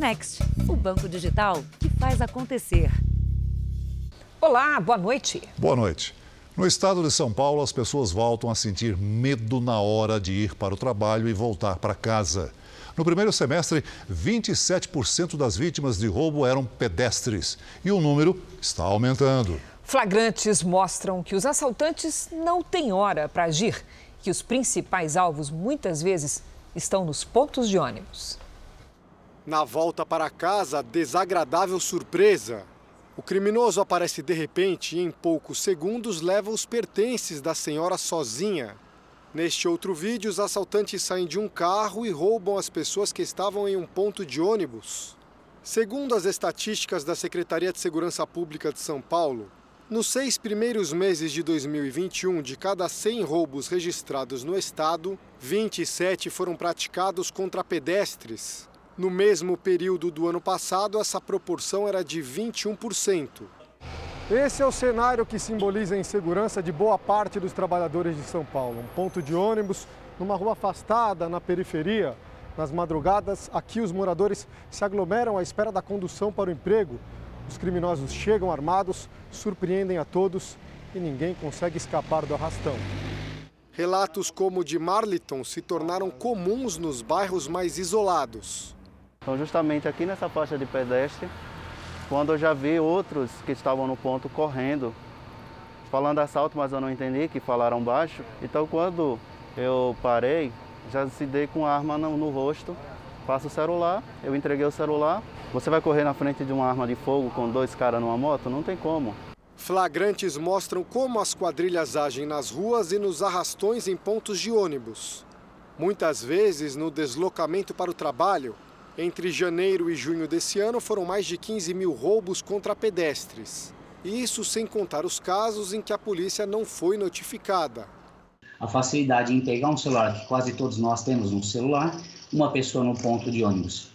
Next, o banco digital que faz acontecer. Olá, boa noite. Boa noite. No estado de São Paulo, as pessoas voltam a sentir medo na hora de ir para o trabalho e voltar para casa. No primeiro semestre, 27% das vítimas de roubo eram pedestres e o número está aumentando. Flagrantes mostram que os assaltantes não têm hora para agir, que os principais alvos muitas vezes estão nos pontos de ônibus. Na volta para casa, desagradável surpresa. O criminoso aparece de repente e, em poucos segundos, leva os pertences da senhora sozinha. Neste outro vídeo, os assaltantes saem de um carro e roubam as pessoas que estavam em um ponto de ônibus. Segundo as estatísticas da Secretaria de Segurança Pública de São Paulo, nos seis primeiros meses de 2021, de cada 100 roubos registrados no estado, 27 foram praticados contra pedestres. No mesmo período do ano passado, essa proporção era de 21%. Esse é o cenário que simboliza a insegurança de boa parte dos trabalhadores de São Paulo. Um ponto de ônibus numa rua afastada, na periferia. Nas madrugadas, aqui os moradores se aglomeram à espera da condução para o emprego os criminosos chegam armados, surpreendem a todos e ninguém consegue escapar do arrastão. Relatos como o de Marliton se tornaram comuns nos bairros mais isolados. Então, justamente aqui nessa faixa de pedestre, quando eu já vi outros que estavam no ponto correndo, falando assalto, mas eu não entendi, que falaram baixo. Então, quando eu parei, já se dei com a arma no, no rosto, passo o celular, eu entreguei o celular, você vai correr na frente de uma arma de fogo com dois caras numa moto? Não tem como. Flagrantes mostram como as quadrilhas agem nas ruas e nos arrastões em pontos de ônibus. Muitas vezes, no deslocamento para o trabalho, entre janeiro e junho desse ano foram mais de 15 mil roubos contra pedestres. Isso sem contar os casos em que a polícia não foi notificada. A facilidade em pegar um celular, que quase todos nós temos um celular, uma pessoa no ponto de ônibus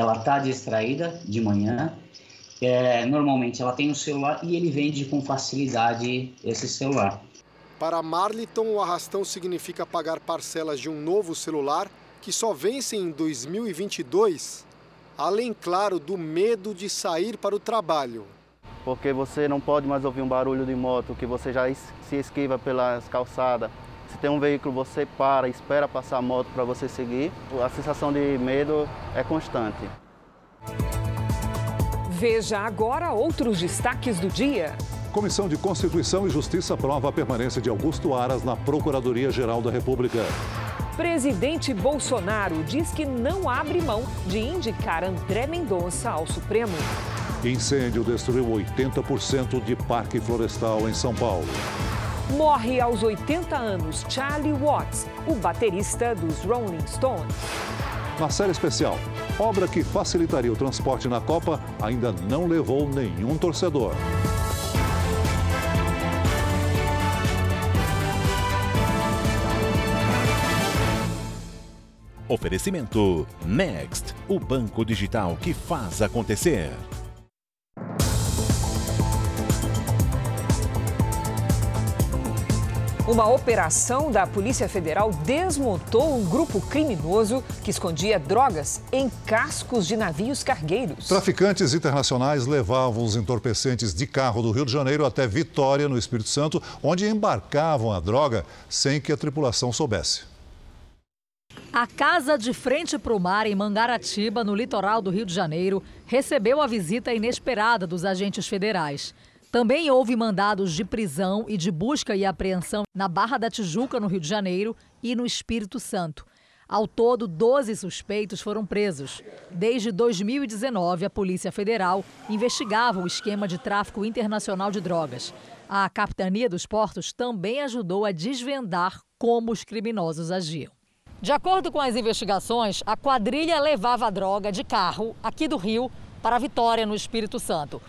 ela está distraída de manhã, é, normalmente ela tem um celular e ele vende com facilidade esse celular. Para Marliton, o arrastão significa pagar parcelas de um novo celular que só vence em 2022, além, claro, do medo de sair para o trabalho. Porque você não pode mais ouvir um barulho de moto, que você já se esquiva pelas calçadas. Se tem um veículo, você para, espera passar a moto para você seguir. A sensação de medo é constante. Veja agora outros destaques do dia. Comissão de Constituição e Justiça aprova a permanência de Augusto Aras na Procuradoria-Geral da República. Presidente Bolsonaro diz que não abre mão de indicar André Mendonça ao Supremo. Incêndio destruiu 80% de parque florestal em São Paulo. Morre aos 80 anos Charlie Watts, o baterista dos Rolling Stones. Na série especial, obra que facilitaria o transporte na Copa ainda não levou nenhum torcedor. Oferecimento Next, o banco digital que faz acontecer. Uma operação da Polícia Federal desmontou um grupo criminoso que escondia drogas em cascos de navios cargueiros. Traficantes internacionais levavam os entorpecentes de carro do Rio de Janeiro até Vitória, no Espírito Santo, onde embarcavam a droga sem que a tripulação soubesse. A casa de frente para o mar em Mangaratiba, no litoral do Rio de Janeiro, recebeu a visita inesperada dos agentes federais. Também houve mandados de prisão e de busca e apreensão na Barra da Tijuca, no Rio de Janeiro, e no Espírito Santo. Ao todo, 12 suspeitos foram presos. Desde 2019, a Polícia Federal investigava o esquema de tráfico internacional de drogas. A Capitania dos Portos também ajudou a desvendar como os criminosos agiam. De acordo com as investigações, a quadrilha levava a droga de carro aqui do Rio para Vitória, no Espírito Santo.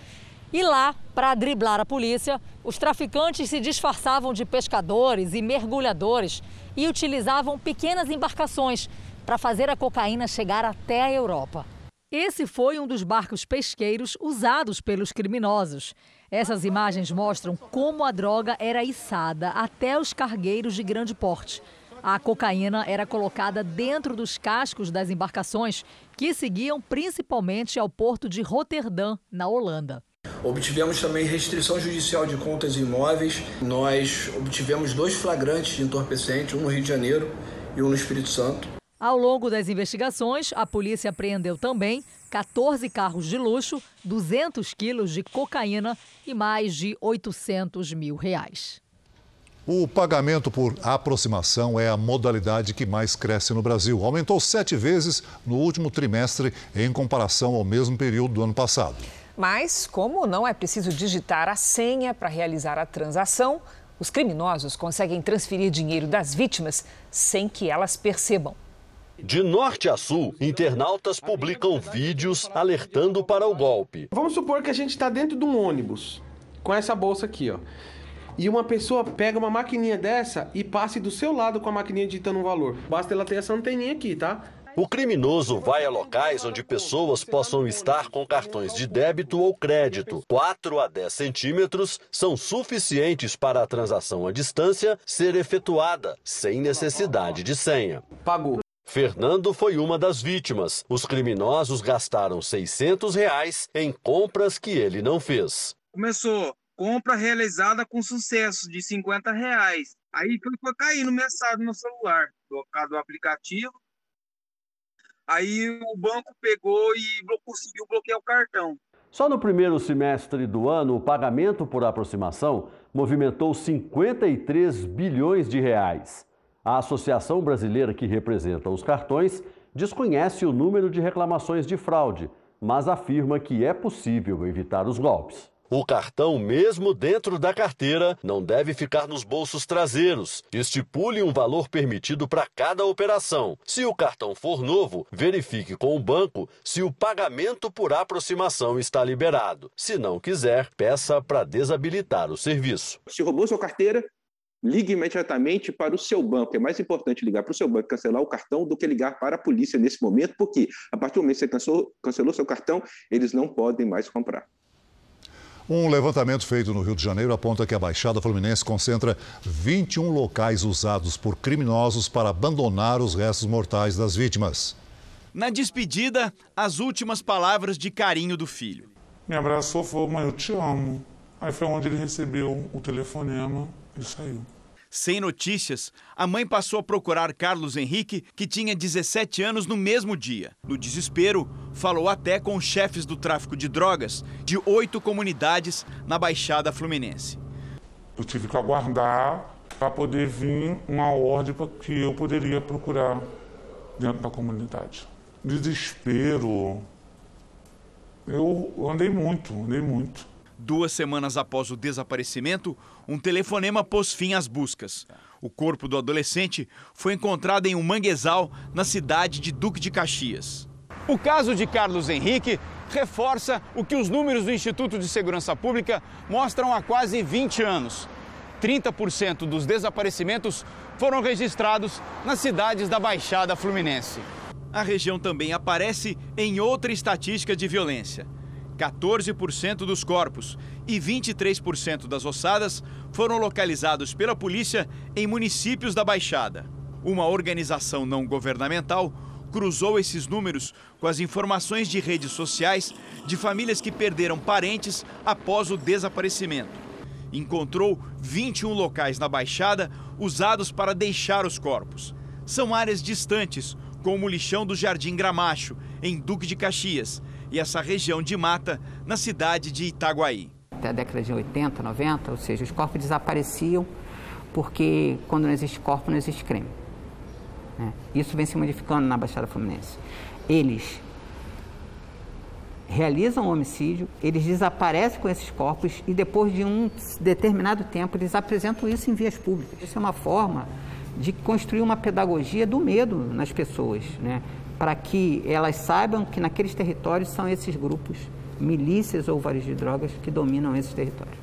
E lá, para driblar a polícia, os traficantes se disfarçavam de pescadores e mergulhadores e utilizavam pequenas embarcações para fazer a cocaína chegar até a Europa. Esse foi um dos barcos pesqueiros usados pelos criminosos. Essas imagens mostram como a droga era içada até os cargueiros de grande porte. A cocaína era colocada dentro dos cascos das embarcações que seguiam principalmente ao porto de Roterdã, na Holanda. Obtivemos também restrição judicial de contas imóveis. Nós obtivemos dois flagrantes de entorpecente, um no Rio de Janeiro e um no Espírito Santo. Ao longo das investigações, a polícia apreendeu também 14 carros de luxo, 200 quilos de cocaína e mais de 800 mil reais. O pagamento por aproximação é a modalidade que mais cresce no Brasil. Aumentou sete vezes no último trimestre em comparação ao mesmo período do ano passado. Mas, como não é preciso digitar a senha para realizar a transação, os criminosos conseguem transferir dinheiro das vítimas sem que elas percebam. De norte a sul, internautas publicam vídeos alertando para o golpe. Vamos supor que a gente está dentro de um ônibus com essa bolsa aqui, ó. E uma pessoa pega uma maquininha dessa e passe do seu lado com a maquininha digitando um valor. Basta ela ter essa anteninha aqui, tá? O criminoso vai a locais onde pessoas possam estar com cartões de débito ou crédito. 4 a 10 centímetros são suficientes para a transação à distância ser efetuada, sem necessidade de senha. Pagou. Fernando foi uma das vítimas. Os criminosos gastaram 600 reais em compras que ele não fez. Começou compra realizada com sucesso de 50 reais. Aí foi, foi caindo mensagem no celular, do do aplicativo. Aí o banco pegou e conseguiu bloquear o cartão. Só no primeiro semestre do ano, o pagamento por aproximação movimentou 53 bilhões de reais. A associação brasileira que representa os cartões desconhece o número de reclamações de fraude, mas afirma que é possível evitar os golpes. O cartão, mesmo dentro da carteira, não deve ficar nos bolsos traseiros. Estipule um valor permitido para cada operação. Se o cartão for novo, verifique com o banco se o pagamento por aproximação está liberado. Se não quiser, peça para desabilitar o serviço. Se roubou sua carteira, ligue imediatamente para o seu banco. É mais importante ligar para o seu banco cancelar o cartão do que ligar para a polícia nesse momento, porque a partir do momento que você cancelou, cancelou seu cartão, eles não podem mais comprar. Um levantamento feito no Rio de Janeiro aponta que a Baixada Fluminense concentra 21 locais usados por criminosos para abandonar os restos mortais das vítimas. Na despedida, as últimas palavras de carinho do filho. Me abraçou, falou: Mãe, eu te amo. Aí foi onde ele recebeu o telefonema e saiu. Sem notícias, a mãe passou a procurar Carlos Henrique, que tinha 17 anos no mesmo dia. No desespero, falou até com os chefes do tráfico de drogas de oito comunidades na Baixada Fluminense. Eu tive que aguardar para poder vir uma ordem que eu poderia procurar dentro da comunidade. Desespero. Eu andei muito, andei muito. Duas semanas após o desaparecimento, um telefonema pôs fim às buscas. O corpo do adolescente foi encontrado em um manguezal na cidade de Duque de Caxias. O caso de Carlos Henrique reforça o que os números do Instituto de Segurança Pública mostram há quase 20 anos. 30% dos desaparecimentos foram registrados nas cidades da Baixada Fluminense. A região também aparece em outra estatística de violência. 14% dos corpos e 23% das ossadas foram localizados pela polícia em municípios da Baixada. Uma organização não governamental cruzou esses números com as informações de redes sociais de famílias que perderam parentes após o desaparecimento. Encontrou 21 locais na Baixada usados para deixar os corpos. São áreas distantes, como o lixão do Jardim Gramacho, em Duque de Caxias, e essa região de mata na cidade de Itaguaí. Até a década de 80, 90, ou seja, os corpos desapareciam porque quando não existe corpo não existe crime. Né? Isso vem se modificando na Baixada Fluminense. Eles realizam o homicídio, eles desaparecem com esses corpos e depois de um determinado tempo eles apresentam isso em vias públicas. Isso é uma forma de construir uma pedagogia do medo nas pessoas, né? Para que elas saibam que naqueles territórios são esses grupos, milícias ou vários de drogas, que dominam esses territórios.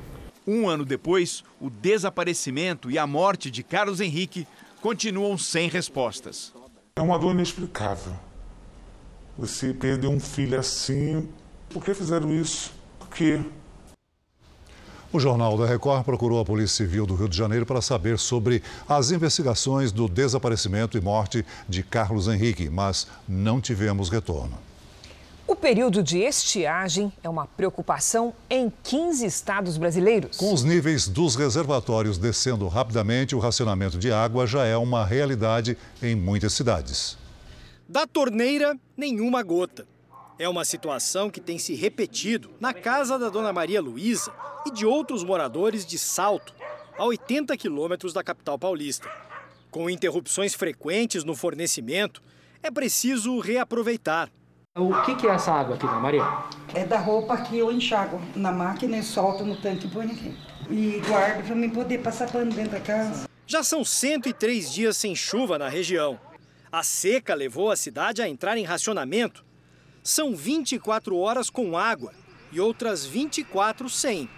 Um ano depois, o desaparecimento e a morte de Carlos Henrique continuam sem respostas. É uma dor inexplicável. Você perdeu um filho assim. Por que fizeram isso? Por quê? O Jornal da Record procurou a Polícia Civil do Rio de Janeiro para saber sobre as investigações do desaparecimento e morte de Carlos Henrique, mas não tivemos retorno. O período de estiagem é uma preocupação em 15 estados brasileiros. Com os níveis dos reservatórios descendo rapidamente, o racionamento de água já é uma realidade em muitas cidades. Da torneira, nenhuma gota. É uma situação que tem se repetido na casa da dona Maria Luísa e de outros moradores de Salto, a 80 quilômetros da capital paulista. Com interrupções frequentes no fornecimento, é preciso reaproveitar. O que, que é essa água aqui, dona Maria? É da roupa que eu enxago na máquina e solto no tanque e ponho aqui. E guardo para mim poder passar pano dentro da casa. Já são 103 dias sem chuva na região. A seca levou a cidade a entrar em racionamento são 24 horas com água e outras 24 sem.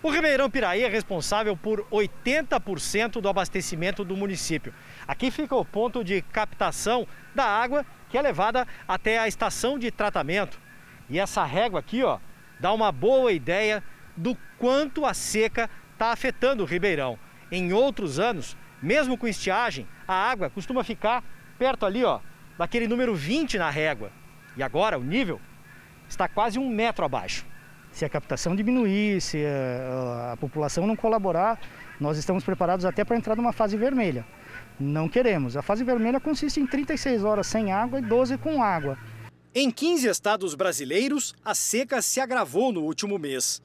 O Ribeirão Piraí é responsável por 80% do abastecimento do município. Aqui fica o ponto de captação da água que é levada até a estação de tratamento. E essa régua aqui, ó, dá uma boa ideia do quanto a seca está afetando o Ribeirão. Em outros anos, mesmo com estiagem, a água costuma ficar perto ali, ó, daquele número 20 na régua. E agora o nível está quase um metro abaixo. Se a captação diminuir, se a, a população não colaborar, nós estamos preparados até para entrar numa fase vermelha. Não queremos. A fase vermelha consiste em 36 horas sem água e 12 com água. Em 15 estados brasileiros, a seca se agravou no último mês.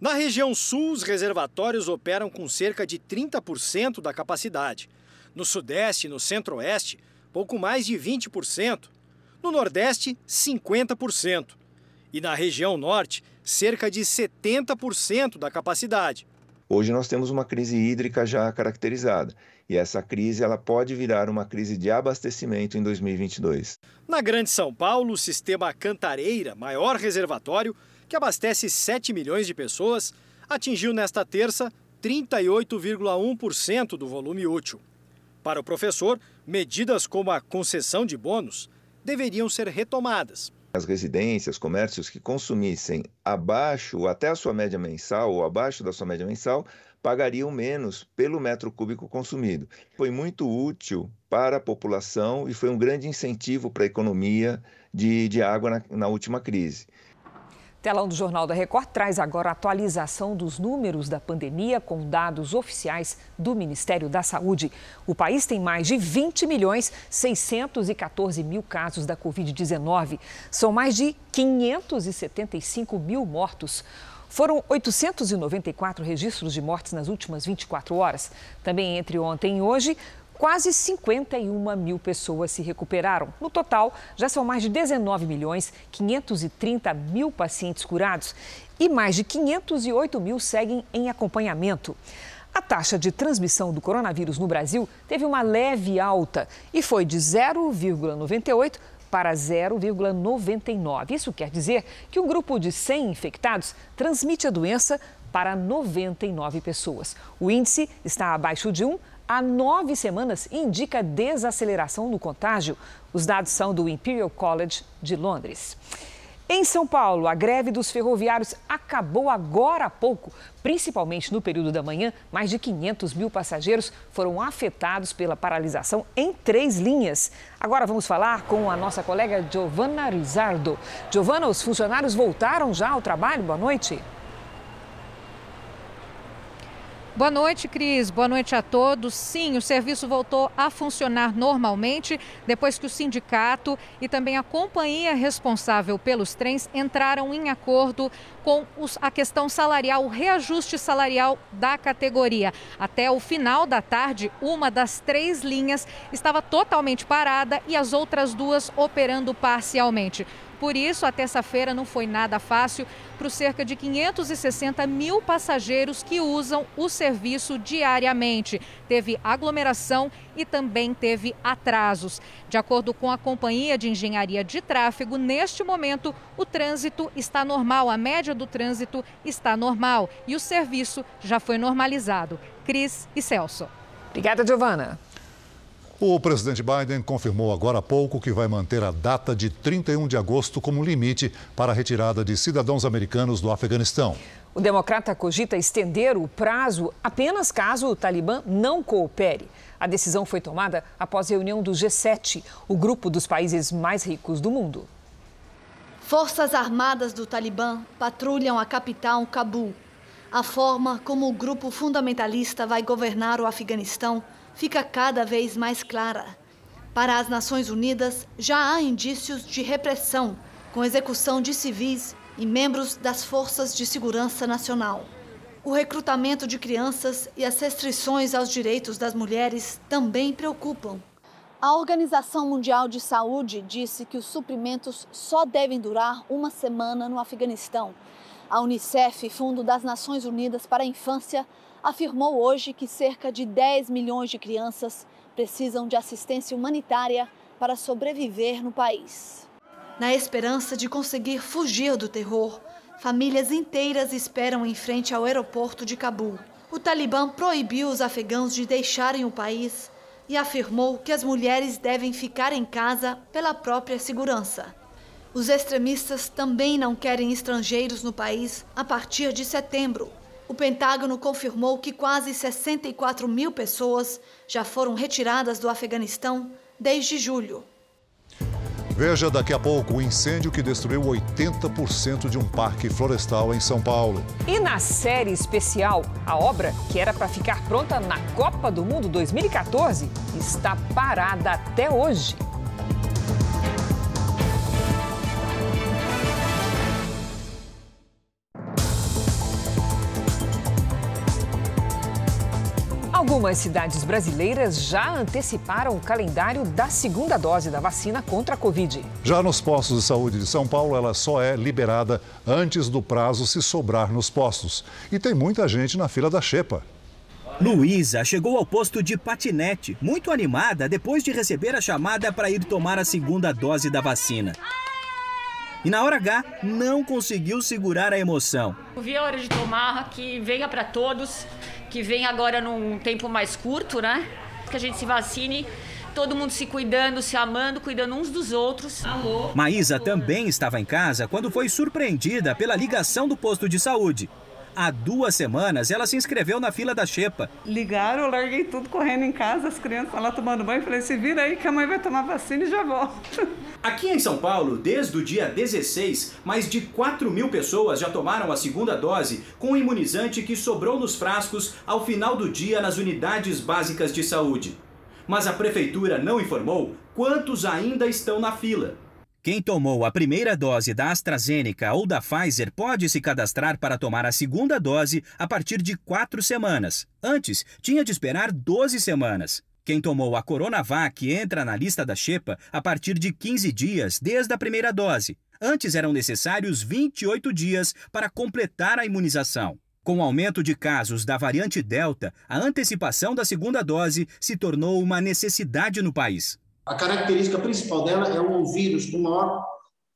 Na região sul, os reservatórios operam com cerca de 30% da capacidade. No sudeste e no centro-oeste, pouco mais de 20%. No Nordeste, 50%. E na região Norte, cerca de 70% da capacidade. Hoje nós temos uma crise hídrica já caracterizada. E essa crise ela pode virar uma crise de abastecimento em 2022. Na Grande São Paulo, o sistema Cantareira, maior reservatório, que abastece 7 milhões de pessoas, atingiu nesta terça 38,1% do volume útil. Para o professor, medidas como a concessão de bônus deveriam ser retomadas. As residências, comércios que consumissem abaixo até a sua média mensal ou abaixo da sua média mensal pagariam menos pelo metro cúbico consumido. Foi muito útil para a população e foi um grande incentivo para a economia de, de água na, na última crise. Telão do Jornal da Record traz agora a atualização dos números da pandemia com dados oficiais do Ministério da Saúde. O país tem mais de 20 milhões 614 mil casos da Covid-19. São mais de 575 mil mortos. Foram 894 registros de mortes nas últimas 24 horas. Também entre ontem e hoje, quase 51 mil pessoas se recuperaram. No total, já são mais de 19 milhões 530 mil pacientes curados e mais de 508 mil seguem em acompanhamento. A taxa de transmissão do coronavírus no Brasil teve uma leve alta e foi de 0,98 para 0,99. Isso quer dizer que um grupo de 100 infectados transmite a doença para 99 pessoas. O índice está abaixo de 1 há nove semanas indica desaceleração no contágio. Os dados são do Imperial College de Londres. Em São Paulo, a greve dos ferroviários acabou agora há pouco. Principalmente no período da manhã, mais de 500 mil passageiros foram afetados pela paralisação em três linhas. Agora vamos falar com a nossa colega Giovanna Rizardo. Giovanna, os funcionários voltaram já ao trabalho? Boa noite. Boa noite, Cris. Boa noite a todos. Sim, o serviço voltou a funcionar normalmente depois que o sindicato e também a companhia responsável pelos trens entraram em acordo com os, a questão salarial, o reajuste salarial da categoria. Até o final da tarde, uma das três linhas estava totalmente parada e as outras duas operando parcialmente. Por isso, a terça-feira não foi nada fácil para os cerca de 560 mil passageiros que usam o serviço diariamente. Teve aglomeração e também teve atrasos. De acordo com a Companhia de Engenharia de Tráfego, neste momento o trânsito está normal, a média do trânsito está normal e o serviço já foi normalizado. Cris e Celso. Obrigada, Giovana. O presidente Biden confirmou agora há pouco que vai manter a data de 31 de agosto como limite para a retirada de cidadãos americanos do Afeganistão. O democrata cogita estender o prazo apenas caso o Talibã não coopere. A decisão foi tomada após reunião do G7, o grupo dos países mais ricos do mundo. Forças armadas do Talibã patrulham a capital Cabul. A forma como o grupo fundamentalista vai governar o Afeganistão fica cada vez mais clara. Para as Nações Unidas, já há indícios de repressão, com execução de civis e membros das Forças de Segurança Nacional. O recrutamento de crianças e as restrições aos direitos das mulheres também preocupam. A Organização Mundial de Saúde disse que os suprimentos só devem durar uma semana no Afeganistão. A Unicef, Fundo das Nações Unidas para a Infância, afirmou hoje que cerca de 10 milhões de crianças precisam de assistência humanitária para sobreviver no país. Na esperança de conseguir fugir do terror, famílias inteiras esperam em frente ao aeroporto de Cabul. O Talibã proibiu os afegãos de deixarem o país e afirmou que as mulheres devem ficar em casa pela própria segurança. Os extremistas também não querem estrangeiros no país a partir de setembro, o Pentágono confirmou que quase 64 mil pessoas já foram retiradas do Afeganistão desde julho. Veja daqui a pouco o incêndio que destruiu 80% de um parque florestal em São Paulo. E na série especial, a obra, que era para ficar pronta na Copa do Mundo 2014, está parada até hoje. Algumas cidades brasileiras já anteciparam o calendário da segunda dose da vacina contra a Covid. Já nos postos de saúde de São Paulo, ela só é liberada antes do prazo se sobrar nos postos. E tem muita gente na fila da Xepa. Luísa chegou ao posto de patinete, muito animada depois de receber a chamada para ir tomar a segunda dose da vacina. E na hora H, não conseguiu segurar a emoção. Eu vi a hora de tomar, que venha para todos que vem agora num tempo mais curto, né? Que a gente se vacine todo mundo se cuidando, se amando, cuidando uns dos outros. Alô? Maísa também estava em casa quando foi surpreendida pela ligação do posto de saúde. Há duas semanas ela se inscreveu na fila da Xepa. Ligaram, eu larguei tudo correndo em casa, as crianças lá tomando banho. Falei, se vira aí que a mãe vai tomar vacina e já volto. Aqui em São Paulo, desde o dia 16, mais de 4 mil pessoas já tomaram a segunda dose com o imunizante que sobrou nos frascos ao final do dia nas unidades básicas de saúde. Mas a prefeitura não informou quantos ainda estão na fila. Quem tomou a primeira dose da AstraZeneca ou da Pfizer pode se cadastrar para tomar a segunda dose a partir de quatro semanas. Antes, tinha de esperar 12 semanas. Quem tomou a Coronavac entra na lista da Xepa a partir de 15 dias desde a primeira dose. Antes eram necessários 28 dias para completar a imunização. Com o aumento de casos da variante Delta, a antecipação da segunda dose se tornou uma necessidade no país. A característica principal dela é um vírus com maior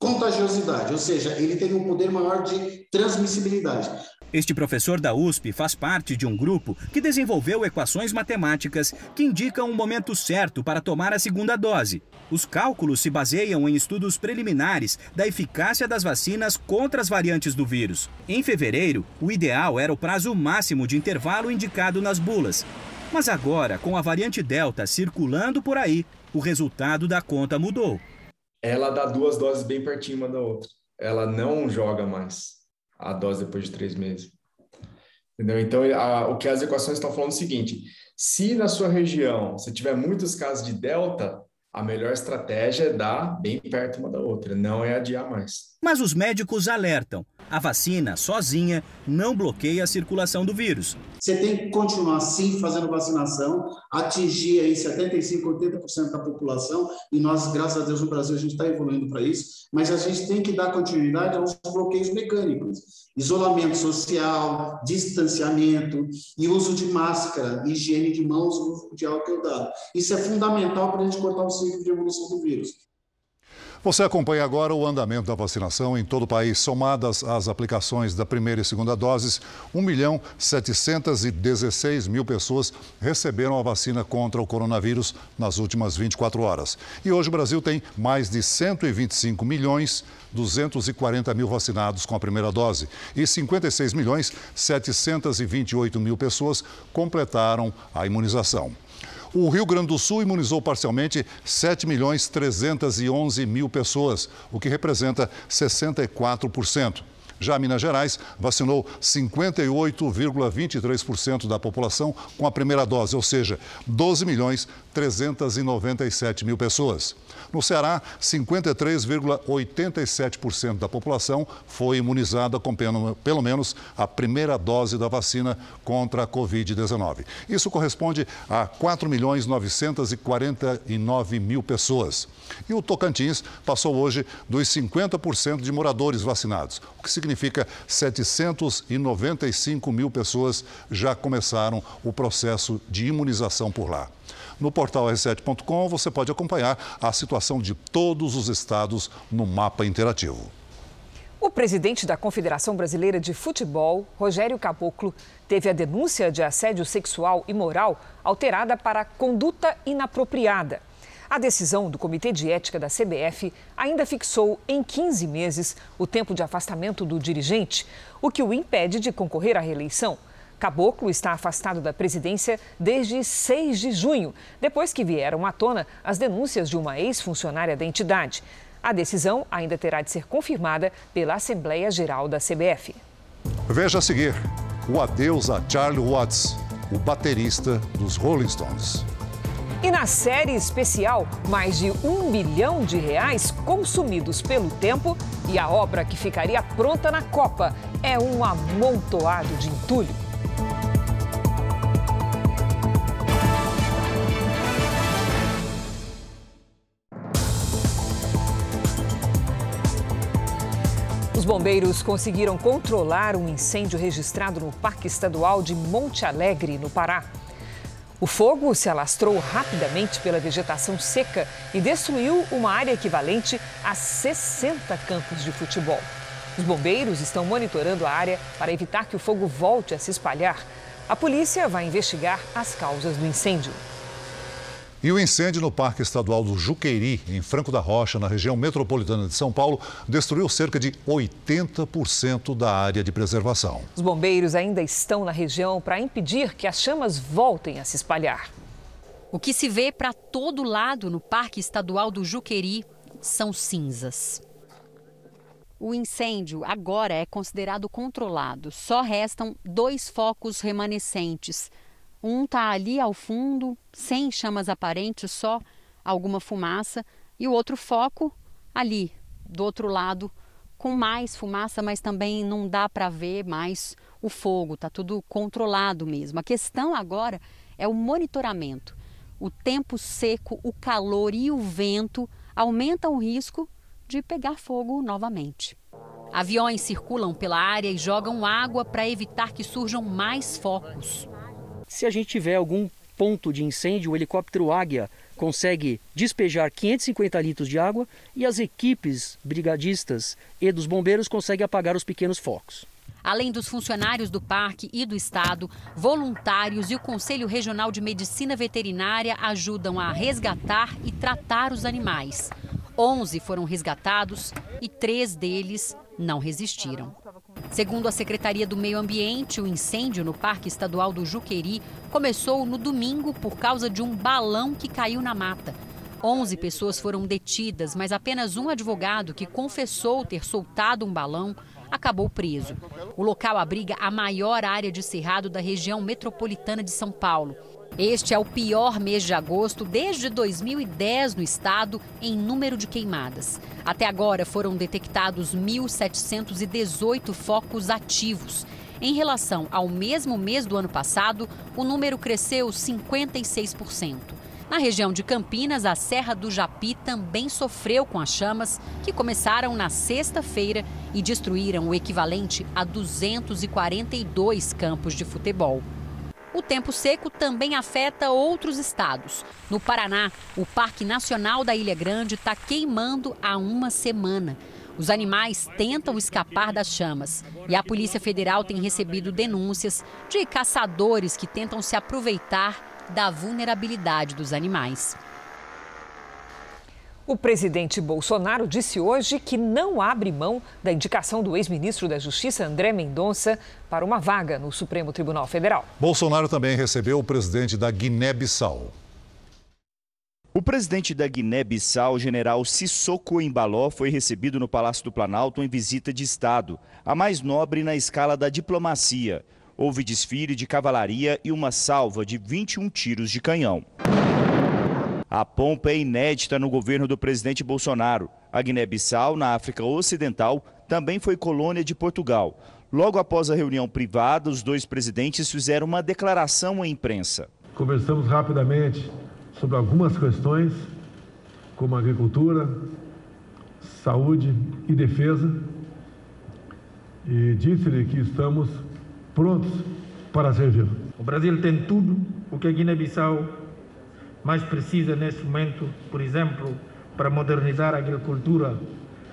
contagiosidade, ou seja, ele tem um poder maior de transmissibilidade. Este professor da USP faz parte de um grupo que desenvolveu equações matemáticas que indicam o momento certo para tomar a segunda dose. Os cálculos se baseiam em estudos preliminares da eficácia das vacinas contra as variantes do vírus. Em fevereiro, o ideal era o prazo máximo de intervalo indicado nas bulas. Mas agora, com a variante Delta circulando por aí, o resultado da conta mudou. Ela dá duas doses bem pertinho uma da outra. Ela não joga mais a dose depois de três meses. Entendeu? Então, a, o que as equações estão falando é o seguinte: se na sua região você tiver muitos casos de delta, a melhor estratégia é dar bem perto uma da outra, não é adiar mais. Mas os médicos alertam: a vacina sozinha não bloqueia a circulação do vírus. Você tem que continuar sim fazendo vacinação, atingir aí 75, 80% da população, e nós, graças a Deus, no Brasil a gente está evoluindo para isso, mas a gente tem que dar continuidade aos bloqueios mecânicos. Isolamento social, distanciamento e uso de máscara, higiene de mãos, uso de álcool dado. Isso é fundamental para a gente cortar o ciclo de evolução do vírus. Você acompanha agora o andamento da vacinação em todo o país. Somadas as aplicações da primeira e segunda doses, 1 milhão 716 mil pessoas receberam a vacina contra o coronavírus nas últimas 24 horas. E hoje o Brasil tem mais de 125 milhões 240 mil vacinados com a primeira dose e 56 milhões 728 mil pessoas completaram a imunização. O Rio Grande do Sul imunizou parcialmente 7 milhões 311 mil pessoas, o que representa 64%. Já Minas Gerais vacinou 58,23% da população com a primeira dose, ou seja, 12 milhões 397 mil pessoas. No Ceará, 53,87% da população foi imunizada com pelo menos a primeira dose da vacina contra a Covid-19. Isso corresponde a 4 milhões 949 mil pessoas. E o Tocantins passou hoje dos 50% de moradores vacinados, o que significa 795 mil pessoas já começaram o processo de imunização por lá. No portal r7.com você pode acompanhar a situação de todos os estados no mapa interativo. O presidente da Confederação Brasileira de Futebol, Rogério Caboclo, teve a denúncia de assédio sexual e moral alterada para conduta inapropriada. A decisão do Comitê de Ética da CBF ainda fixou em 15 meses o tempo de afastamento do dirigente, o que o impede de concorrer à reeleição. Caboclo está afastado da presidência desde 6 de junho, depois que vieram à tona as denúncias de uma ex-funcionária da entidade. A decisão ainda terá de ser confirmada pela Assembleia Geral da CBF. Veja a seguir o adeus a Charlie Watts, o baterista dos Rolling Stones. E na série especial, mais de um bilhão de reais consumidos pelo tempo e a obra que ficaria pronta na Copa é um amontoado de entulho. Os bombeiros conseguiram controlar um incêndio registrado no Parque Estadual de Monte Alegre, no Pará. O fogo se alastrou rapidamente pela vegetação seca e destruiu uma área equivalente a 60 campos de futebol. Os bombeiros estão monitorando a área para evitar que o fogo volte a se espalhar. A polícia vai investigar as causas do incêndio. E o incêndio no Parque Estadual do Juqueiri, em Franco da Rocha, na região metropolitana de São Paulo, destruiu cerca de 80% da área de preservação. Os bombeiros ainda estão na região para impedir que as chamas voltem a se espalhar. O que se vê para todo lado no Parque Estadual do Juqueiri são cinzas. O incêndio agora é considerado controlado. Só restam dois focos remanescentes um está ali ao fundo, sem chamas aparentes, só alguma fumaça, e o outro foco ali, do outro lado, com mais fumaça, mas também não dá para ver mais o fogo, está tudo controlado mesmo. A questão agora é o monitoramento. O tempo seco, o calor e o vento aumentam o risco de pegar fogo novamente. Aviões circulam pela área e jogam água para evitar que surjam mais focos. Se a gente tiver algum ponto de incêndio, o helicóptero Águia consegue despejar 550 litros de água e as equipes brigadistas e dos bombeiros conseguem apagar os pequenos focos. Além dos funcionários do parque e do estado, voluntários e o Conselho Regional de Medicina Veterinária ajudam a resgatar e tratar os animais. 11 foram resgatados e três deles não resistiram. Segundo a Secretaria do Meio Ambiente, o incêndio no Parque Estadual do Juqueri começou no domingo por causa de um balão que caiu na mata. 11 pessoas foram detidas, mas apenas um advogado que confessou ter soltado um balão acabou preso. O local abriga a maior área de cerrado da região metropolitana de São Paulo. Este é o pior mês de agosto desde 2010 no estado em número de queimadas. Até agora foram detectados 1.718 focos ativos. Em relação ao mesmo mês do ano passado, o número cresceu 56%. Na região de Campinas, a Serra do Japi também sofreu com as chamas, que começaram na sexta-feira e destruíram o equivalente a 242 campos de futebol. O tempo seco também afeta outros estados. No Paraná, o Parque Nacional da Ilha Grande está queimando há uma semana. Os animais tentam escapar das chamas e a Polícia Federal tem recebido denúncias de caçadores que tentam se aproveitar da vulnerabilidade dos animais. O presidente Bolsonaro disse hoje que não abre mão da indicação do ex-ministro da Justiça, André Mendonça, para uma vaga no Supremo Tribunal Federal. Bolsonaro também recebeu o presidente da Guiné-Bissau. O presidente da Guiné-Bissau, general Sissoko Embaló, foi recebido no Palácio do Planalto em visita de Estado, a mais nobre na escala da diplomacia. Houve desfile de cavalaria e uma salva de 21 tiros de canhão. A pompa é inédita no governo do presidente Bolsonaro. A Guiné-Bissau, na África Ocidental, também foi colônia de Portugal. Logo após a reunião privada, os dois presidentes fizeram uma declaração à imprensa. Conversamos rapidamente sobre algumas questões, como agricultura, saúde e defesa, e disse-lhe que estamos prontos para servir. O Brasil tem tudo o que a Guiné-Bissau mais precisa neste momento, por exemplo, para modernizar a agricultura,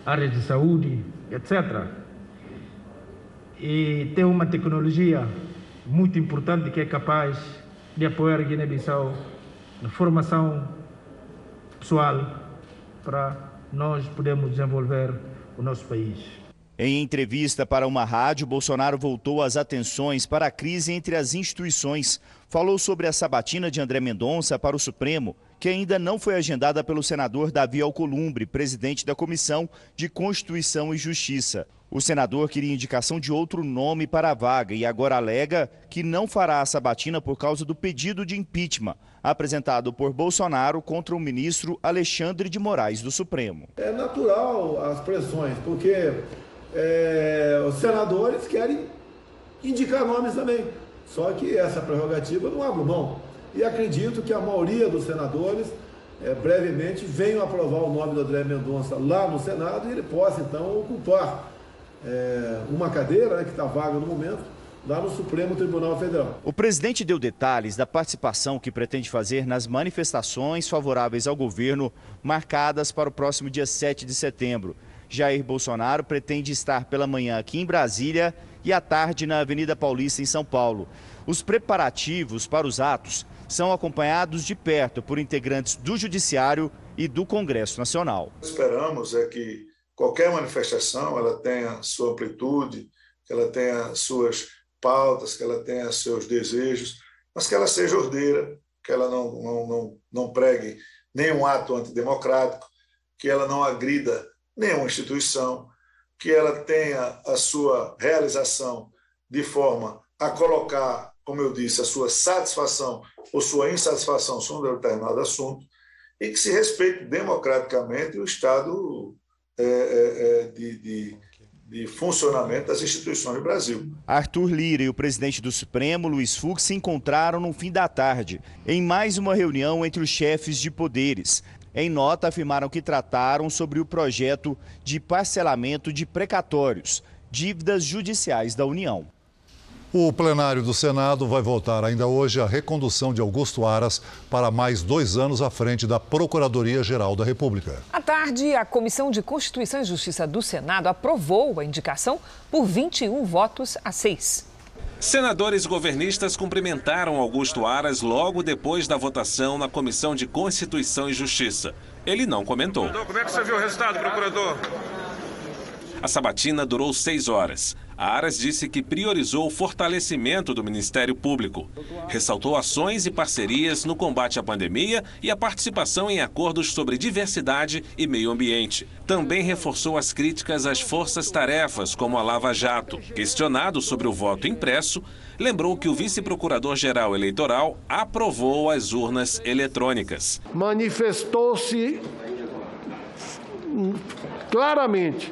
áreas de saúde, etc. E tem uma tecnologia muito importante que é capaz de apoiar a Guiné-Bissau na formação pessoal para nós podermos desenvolver o nosso país. Em entrevista para uma rádio, Bolsonaro voltou as atenções para a crise entre as instituições. Falou sobre a sabatina de André Mendonça para o Supremo, que ainda não foi agendada pelo senador Davi Alcolumbre, presidente da Comissão de Constituição e Justiça. O senador queria indicação de outro nome para a vaga e agora alega que não fará a sabatina por causa do pedido de impeachment apresentado por Bolsonaro contra o ministro Alexandre de Moraes do Supremo. É natural as pressões, porque é, os senadores querem indicar nomes também. Só que essa prerrogativa não abre mão. E acredito que a maioria dos senadores é, brevemente venham aprovar o nome do André Mendonça lá no Senado e ele possa então ocupar é, uma cadeira né, que está vaga no momento lá no Supremo Tribunal Federal. O presidente deu detalhes da participação que pretende fazer nas manifestações favoráveis ao governo marcadas para o próximo dia 7 de setembro. Jair Bolsonaro pretende estar pela manhã aqui em Brasília e à tarde na Avenida Paulista, em São Paulo. Os preparativos para os atos são acompanhados de perto por integrantes do Judiciário e do Congresso Nacional. Esperamos é que qualquer manifestação ela tenha sua amplitude, que ela tenha suas pautas, que ela tenha seus desejos, mas que ela seja ordeira, que ela não, não, não, não pregue nenhum ato antidemocrático, que ela não agrida nenhuma instituição, que ela tenha a sua realização de forma a colocar, como eu disse, a sua satisfação ou sua insatisfação sobre um determinado assunto e que se respeite democraticamente o Estado é, é, é de, de, de, funcionamento das instituições do Brasil. Arthur Lira e o presidente do Supremo, Luiz Fux, se encontraram no fim da tarde, em mais uma reunião entre os chefes de poderes. Em nota, afirmaram que trataram sobre o projeto de parcelamento de precatórios, dívidas judiciais da União. O plenário do Senado vai votar ainda hoje a recondução de Augusto Aras para mais dois anos à frente da Procuradoria-Geral da República. À tarde, a Comissão de Constituição e Justiça do Senado aprovou a indicação por 21 votos a 6. Senadores governistas cumprimentaram Augusto Aras logo depois da votação na Comissão de Constituição e Justiça. Ele não comentou. Como é que você viu o resultado, procurador? A sabatina durou seis horas. Aras disse que priorizou o fortalecimento do Ministério Público. Ressaltou ações e parcerias no combate à pandemia e a participação em acordos sobre diversidade e meio ambiente. Também reforçou as críticas às forças-tarefas, como a Lava Jato. Questionado sobre o voto impresso, lembrou que o vice-procurador-geral eleitoral aprovou as urnas eletrônicas. Manifestou-se claramente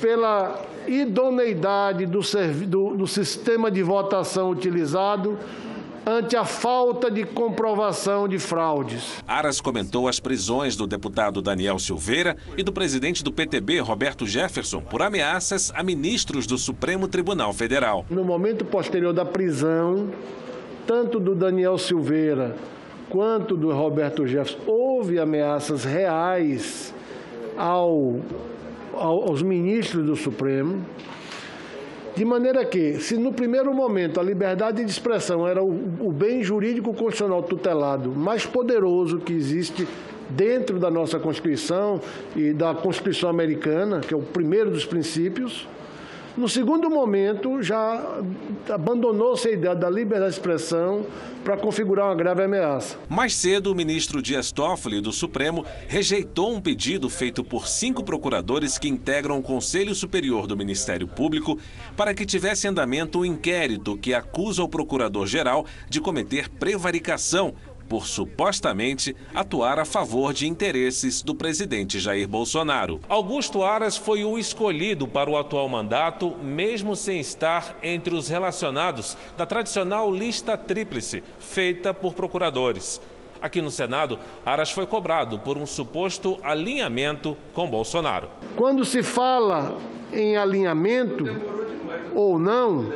pela idoneidade do, do, do sistema de votação utilizado ante a falta de comprovação de fraudes. Aras comentou as prisões do deputado Daniel Silveira e do presidente do PTB, Roberto Jefferson, por ameaças a ministros do Supremo Tribunal Federal. No momento posterior da prisão, tanto do Daniel Silveira quanto do Roberto Jefferson, houve ameaças reais ao, ao, aos ministros do Supremo, de maneira que, se no primeiro momento a liberdade de expressão era o, bem jurídico constitucional tutelado mais poderoso que existe dentro da nossa Constituição e da Constituição americana, que é o primeiro dos princípios, no segundo momento, já abandonou-se a ideia da liberdade de expressão para configurar uma grave ameaça. Mais cedo, o ministro Dias Toffoli, do Supremo, rejeitou um pedido feito por cinco procuradores que integram o Conselho Superior do Ministério Público para que tivesse andamento o um inquérito que acusa o procurador-geral de cometer prevaricação por supostamente atuar a favor de interesses do presidente Jair Bolsonaro. Augusto Aras foi o escolhido para o atual mandato, mesmo sem estar entre os relacionados da tradicional lista tríplice feita por procuradores. Aqui no Senado, Aras foi cobrado por um suposto alinhamento com Bolsonaro. Quando se fala em alinhamento ou não,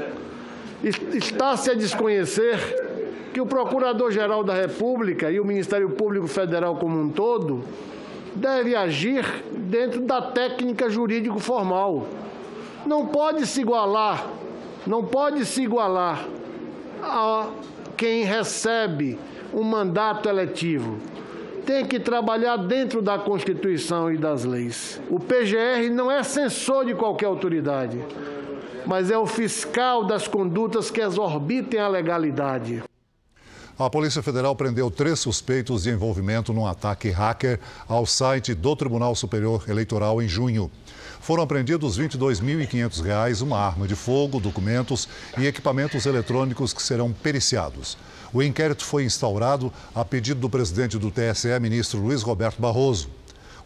está-se a desconhecer que o Procurador-Geral da República e o Ministério Público Federal como um todo deve agir dentro da técnica jurídico formal. Não pode se igualar, não pode se igualar a quem recebe um mandato eletivo. Tem que trabalhar dentro da Constituição e das leis. O PGR não é censor de qualquer autoridade, mas é o fiscal das condutas que exorbitem a legalidade. A Polícia Federal prendeu três suspeitos de envolvimento num ataque hacker ao site do Tribunal Superior Eleitoral em junho. Foram apreendidos R$ 22.500, uma arma de fogo, documentos e equipamentos eletrônicos que serão periciados. O inquérito foi instaurado a pedido do presidente do TSE, ministro Luiz Roberto Barroso.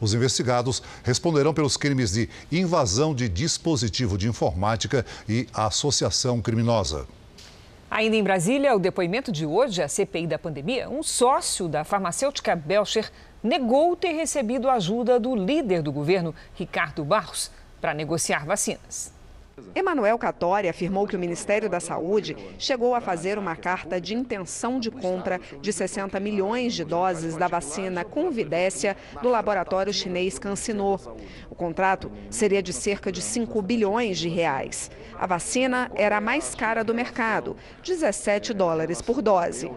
Os investigados responderão pelos crimes de invasão de dispositivo de informática e associação criminosa. Ainda em Brasília, o depoimento de hoje, a CPI da pandemia, um sócio da farmacêutica Belcher negou ter recebido ajuda do líder do governo, Ricardo Barros, para negociar vacinas. Emanuel Catori afirmou que o Ministério da Saúde chegou a fazer uma carta de intenção de compra de 60 milhões de doses da vacina Convidécia do laboratório chinês CanSino. O contrato seria de cerca de 5 bilhões de reais. A vacina era a mais cara do mercado, 17 dólares por dose.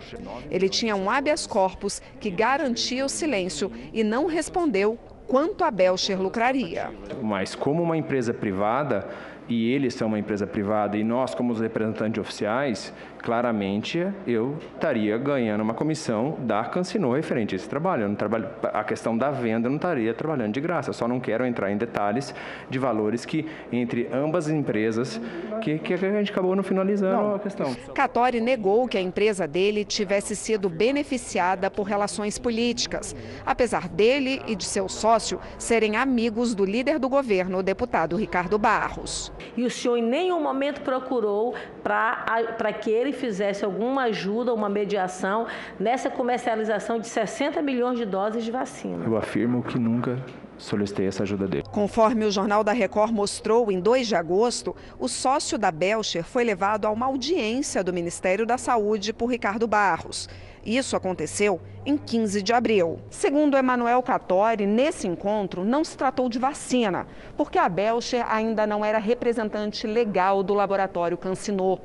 Ele tinha um habeas corpus que garantia o silêncio e não respondeu quanto a Belcher lucraria. Mas como uma empresa privada, e eles são uma empresa privada e nós, como os representantes oficiais, claramente eu estaria ganhando uma comissão da Cansino referente a esse trabalho. Eu não trabalho, a questão da venda eu não estaria trabalhando de graça. Eu só não quero entrar em detalhes de valores que entre ambas as empresas que, que a gente acabou não finalizando não. a questão. Catori negou que a empresa dele tivesse sido beneficiada por relações políticas, apesar dele e de seu sócio serem amigos do líder do governo, o deputado Ricardo Barros. E o senhor em nenhum momento procurou para que ele fizesse alguma ajuda, uma mediação nessa comercialização de 60 milhões de doses de vacina. Eu afirmo que nunca solicitei essa ajuda dele. Conforme o Jornal da Record mostrou, em 2 de agosto, o sócio da Belcher foi levado a uma audiência do Ministério da Saúde por Ricardo Barros. Isso aconteceu em 15 de abril. Segundo Emanuel Catori, nesse encontro não se tratou de vacina, porque a Belcher ainda não era representante legal do laboratório Cancinô.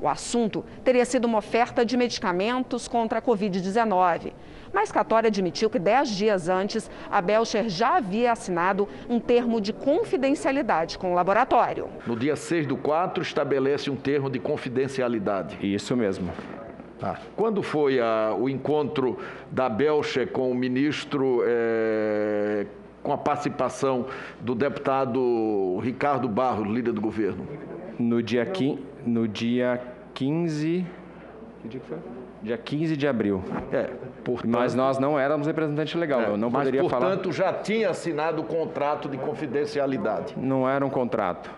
O assunto teria sido uma oferta de medicamentos contra a Covid-19. Mas Catori admitiu que dez dias antes, a Belcher já havia assinado um termo de confidencialidade com o laboratório. No dia 6 do 4, estabelece um termo de confidencialidade. Isso mesmo. Ah, quando foi a, o encontro da Belcher com o ministro, é, com a participação do deputado Ricardo Barros, líder do governo? No dia, qui, no dia 15. Que dia que foi? Dia 15 de abril. É, portanto, mas nós não éramos representante legal. É, eu não mas, poderia portanto, falar. já tinha assinado o contrato de confidencialidade. Não era um contrato.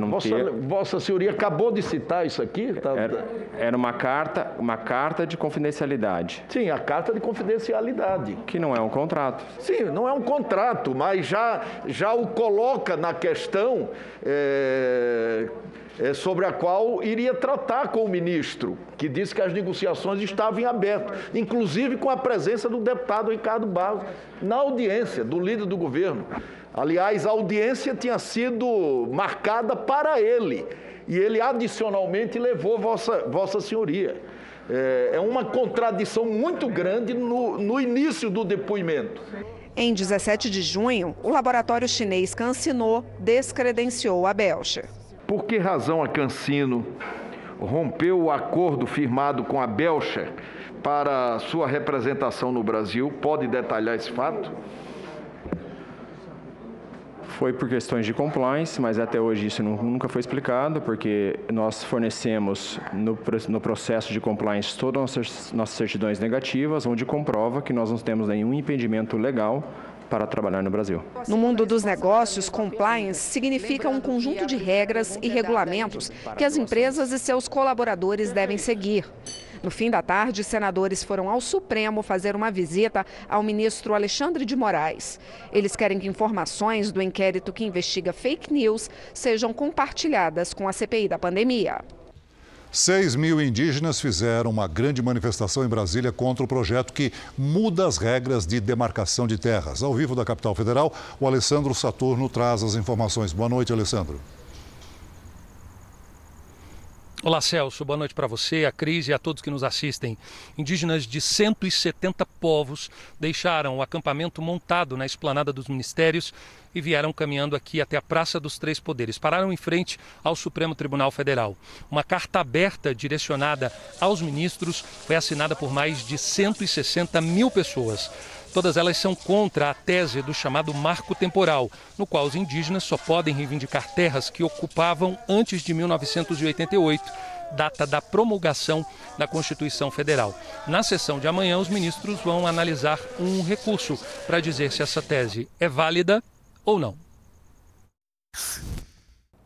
Um vossa, vossa senhoria acabou de citar isso aqui? Tá... Era, era, uma carta, uma carta de confidencialidade. Sim, a carta de confidencialidade. Que não é um contrato. Sim, não é um contrato, mas já, já o coloca na questão é, é, sobre a qual iria tratar com o ministro, que disse que as negociações estavam em aberto, inclusive com a presença do deputado Ricardo Barros na audiência do líder do governo. Aliás, a audiência tinha sido marcada para ele e ele adicionalmente levou Vossa, vossa Senhoria. É, é uma contradição muito grande no, no início do depoimento. Em 17 de junho, o laboratório chinês Cancino descredenciou a Belcher. Por que razão a Cancino rompeu o acordo firmado com a Belcher para sua representação no Brasil? Pode detalhar esse fato? Foi por questões de compliance, mas até hoje isso nunca foi explicado, porque nós fornecemos no, no processo de compliance todas as nossas, certidões negativas, onde comprova que nós não temos nenhum impedimento legal para trabalhar no Brasil. No mundo dos negócios, compliance significa um conjunto de regras e regulamentos que as empresas e seus colaboradores devem seguir. No fim da tarde, senadores foram ao Supremo fazer uma visita ao ministro Alexandre de Moraes. Eles querem que informações do inquérito que investiga fake news sejam compartilhadas com a CPI da pandemia. 6 mil indígenas fizeram uma grande manifestação em Brasília contra o projeto que muda as regras de demarcação de terras. Ao vivo da capital federal, o Alessandro Saturno traz as informações. Boa noite, Alessandro. Olá, Celso. Boa noite para você, a Cris e a todos que nos assistem. Indígenas de 170 povos deixaram o acampamento montado na esplanada dos ministérios e vieram caminhando aqui até a Praça dos Três Poderes. Pararam em frente ao Supremo Tribunal Federal. Uma carta aberta direcionada aos ministros foi assinada por mais de 160 mil pessoas. Todas elas são contra a tese do chamado marco temporal, no qual os indígenas só podem reivindicar terras que ocupavam antes de 1988, data da promulgação da Constituição Federal. Na sessão de amanhã, os ministros vão analisar um recurso para dizer se essa tese é válida ou não.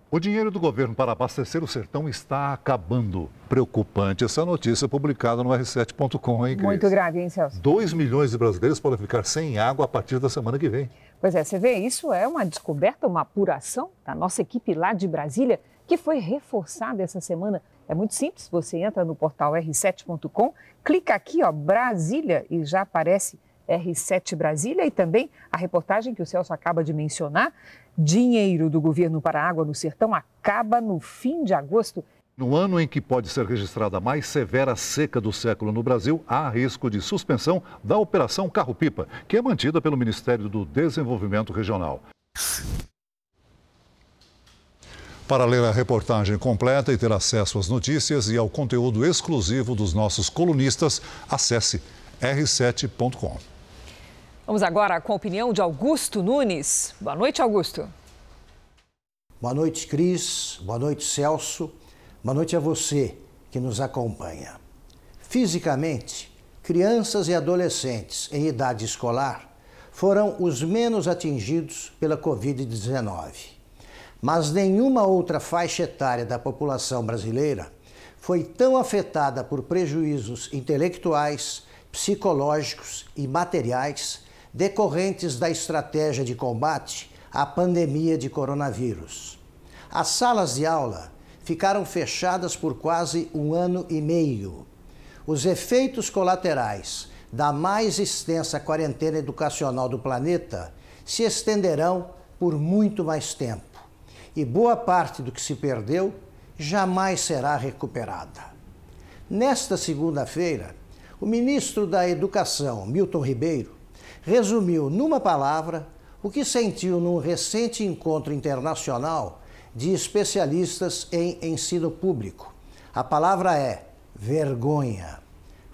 O dinheiro do governo para abastecer o sertão está acabando. Preocupante essa notícia publicada no R7.com, hein, Cris? Muito grave, hein, Celso? 2 milhões de brasileiros podem ficar sem água a partir da semana que vem. Pois é, você vê, isso é uma descoberta, uma apuração da nossa equipe lá de Brasília, que foi reforçada essa semana. É muito simples, você entra no portal r7.com, clica aqui, ó, Brasília, e já aparece R7 Brasília e também a reportagem que o Celso acaba de mencionar. Dinheiro do governo para a água no sertão acaba no fim de agosto. No ano em que pode ser registrada a mais severa seca do século no Brasil, há risco de suspensão da Operação Carro-Pipa, que é mantida pelo Ministério do Desenvolvimento Regional. Para ler a reportagem completa e ter acesso às notícias e ao conteúdo exclusivo dos nossos colunistas, acesse r7.com. Vamos agora com a opinião de Augusto Nunes. Boa noite, Augusto. Boa noite, Cris. Boa noite, Celso. Boa noite a você que nos acompanha. Fisicamente, crianças e adolescentes em idade escolar foram os menos atingidos pela Covid-19. Mas nenhuma outra faixa etária da população brasileira foi tão afetada por prejuízos intelectuais, psicológicos e materiais decorrentes da estratégia de combate à pandemia de coronavírus. As salas de aula ficaram fechadas por quase um ano e meio. Os efeitos colaterais da mais extensa quarentena educacional do planeta se estenderão por muito mais tempo. E boa parte do que se perdeu jamais será recuperada. Nesta segunda-feira, o ministro da Educação, Milton Ribeiro, resumiu numa palavra o que sentiu num recente encontro internacional de especialistas em ensino público. A palavra é vergonha.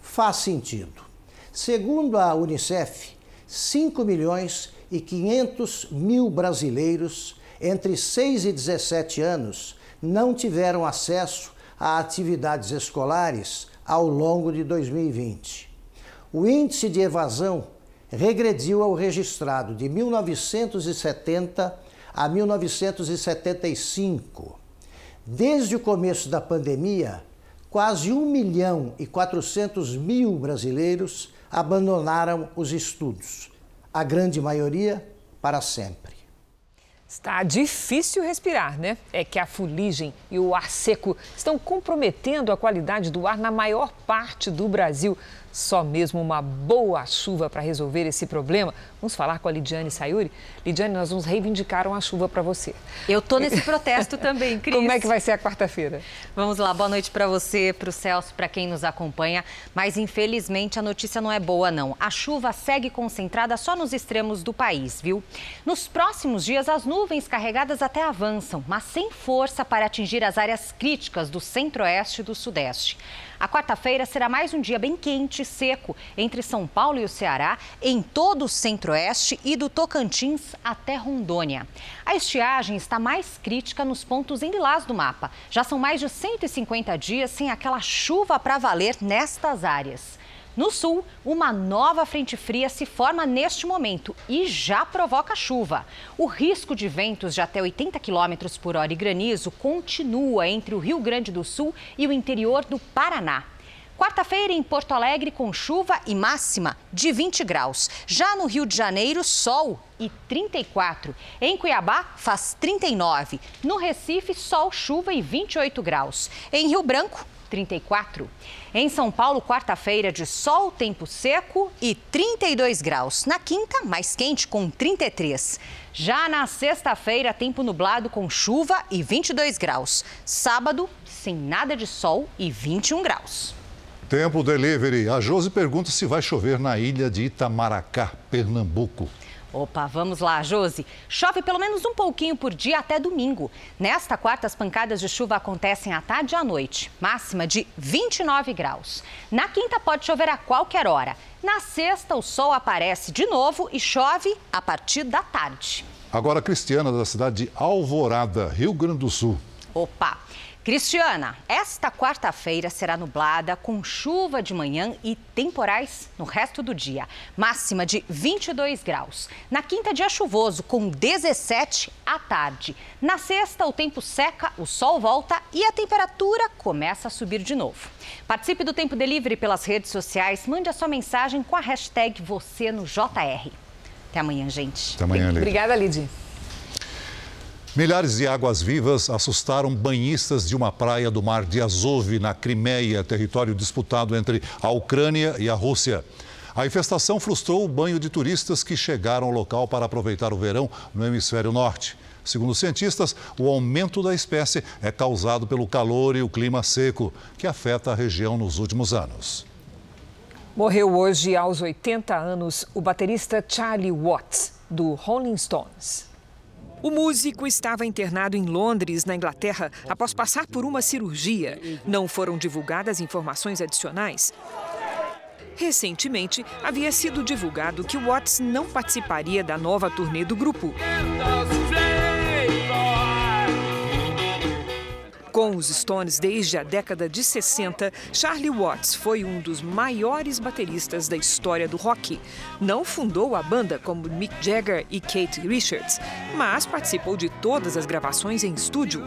Faz sentido. Segundo a Unicef, 5 milhões e 500 mil brasileiros entre 6 e 17 anos não tiveram acesso a atividades escolares ao longo de 2020. O índice de evasão regrediu ao registrado de 1970 a 1975. Desde o começo da pandemia, quase 1 milhão e 400 mil brasileiros abandonaram os estudos, a grande maioria para sempre. Está difícil respirar, né? É que a fuligem e o ar seco estão comprometendo a qualidade do ar na maior parte do Brasil. Só mesmo uma boa chuva para resolver esse problema. Vamos falar com a Lidiane Sayuri? Lidiane, nós vamos reivindicar uma chuva para você. Eu tô nesse protesto também, Cris. Como é que vai ser a quarta-feira? Vamos lá, boa noite para você, para o Celso, para quem nos acompanha. Mas infelizmente a notícia não é boa, não. A chuva segue concentrada só nos extremos do país, viu? Nos próximos dias, as nuvens carregadas até avançam, mas sem força para atingir as áreas críticas do centro-oeste e do sudeste. A quarta-feira será mais um dia bem quente e seco entre São Paulo e o Ceará, em todo o centro-oeste e do Tocantins até Rondônia. A estiagem está mais crítica nos pontos em lilás do mapa. Já são mais de 150 dias sem aquela chuva para valer nestas áreas. No sul, uma nova frente fria se forma neste momento e já provoca chuva. O risco de ventos de até 80 km por hora e granizo continua entre o Rio Grande do Sul e o interior do Paraná. Quarta-feira em Porto Alegre com chuva e máxima de 20 graus. Já no Rio de Janeiro, sol e 34. Em Cuiabá, faz 39. No Recife, sol, chuva e 28 graus. Em Rio Branco, 34. Em São Paulo, quarta-feira de sol, tempo seco e 32 graus. Na quinta, mais quente, com 33. Já na sexta-feira, tempo nublado com chuva e 22 graus. Sábado, sem nada de sol e 21 graus. Tempo delivery. A Josi pergunta se vai chover na ilha de Itamaracá, Pernambuco. Opa, vamos lá, Josi. Chove pelo menos um pouquinho por dia até domingo. Nesta quarta, as pancadas de chuva acontecem à tarde e à noite, máxima de 29 graus. Na quinta, pode chover a qualquer hora. Na sexta, o sol aparece de novo e chove a partir da tarde. Agora, Cristiana, da cidade de Alvorada, Rio Grande do Sul. Opa! Cristiana, esta quarta-feira será nublada, com chuva de manhã e temporais no resto do dia. Máxima de 22 graus. Na quinta, dia chuvoso, com 17 à tarde. Na sexta, o tempo seca, o sol volta e a temperatura começa a subir de novo. Participe do Tempo Delivery pelas redes sociais. Mande a sua mensagem com a hashtag você no JR. Até amanhã, gente. Até amanhã, Lidy. Obrigada, Lidy. Milhares de águas-vivas assustaram banhistas de uma praia do mar de Azov, na Crimeia, território disputado entre a Ucrânia e a Rússia. A infestação frustrou o banho de turistas que chegaram ao local para aproveitar o verão no hemisfério norte. Segundo cientistas, o aumento da espécie é causado pelo calor e o clima seco, que afeta a região nos últimos anos. Morreu hoje, aos 80 anos, o baterista Charlie Watts, do Rolling Stones. O músico estava internado em Londres, na Inglaterra, após passar por uma cirurgia. Não foram divulgadas informações adicionais. Recentemente, havia sido divulgado que Watts não participaria da nova turnê do grupo. Com os Stones desde a década de 60, Charlie Watts foi um dos maiores bateristas da história do rock. Não fundou a banda como Mick Jagger e Kate Richards, mas participou de todas as gravações em estúdio.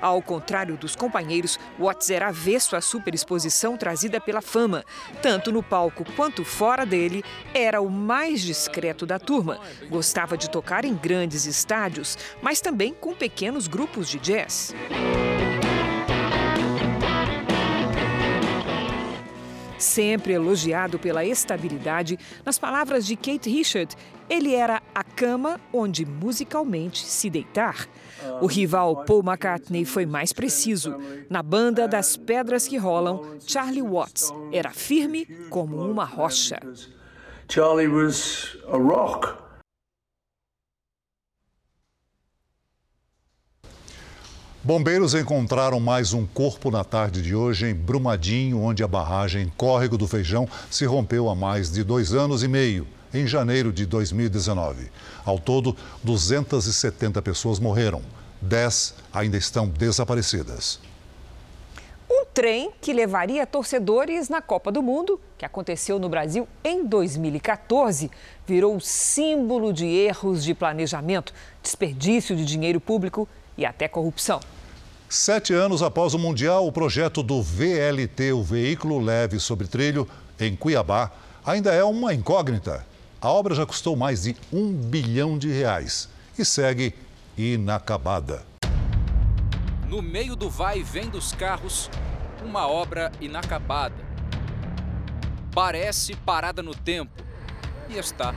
Ao contrário dos companheiros, Watts era avesso à superexposição trazida pela fama. Tanto no palco quanto fora dele, era o mais discreto da turma. Gostava de tocar em grandes estádios, mas também com pequenos grupos de jazz. Sempre elogiado pela estabilidade, nas palavras de Kate Richard, ele era a cama onde musicalmente se deitar. O rival Paul McCartney foi mais preciso. Na banda das pedras que rolam, Charlie Watts era firme como uma rocha. Charlie was a rock. Bombeiros encontraram mais um corpo na tarde de hoje em Brumadinho, onde a barragem Córrego do Feijão se rompeu há mais de dois anos e meio, em janeiro de 2019. Ao todo, 270 pessoas morreram. 10 ainda estão desaparecidas. Um trem que levaria torcedores na Copa do Mundo, que aconteceu no Brasil em 2014, virou símbolo de erros de planejamento, desperdício de dinheiro público e até corrupção. Sete anos após o Mundial, o projeto do VLT, o veículo leve sobre trilho, em Cuiabá, ainda é uma incógnita. A obra já custou mais de um bilhão de reais e segue inacabada. No meio do vai e vem dos carros, uma obra inacabada. Parece parada no tempo, e está.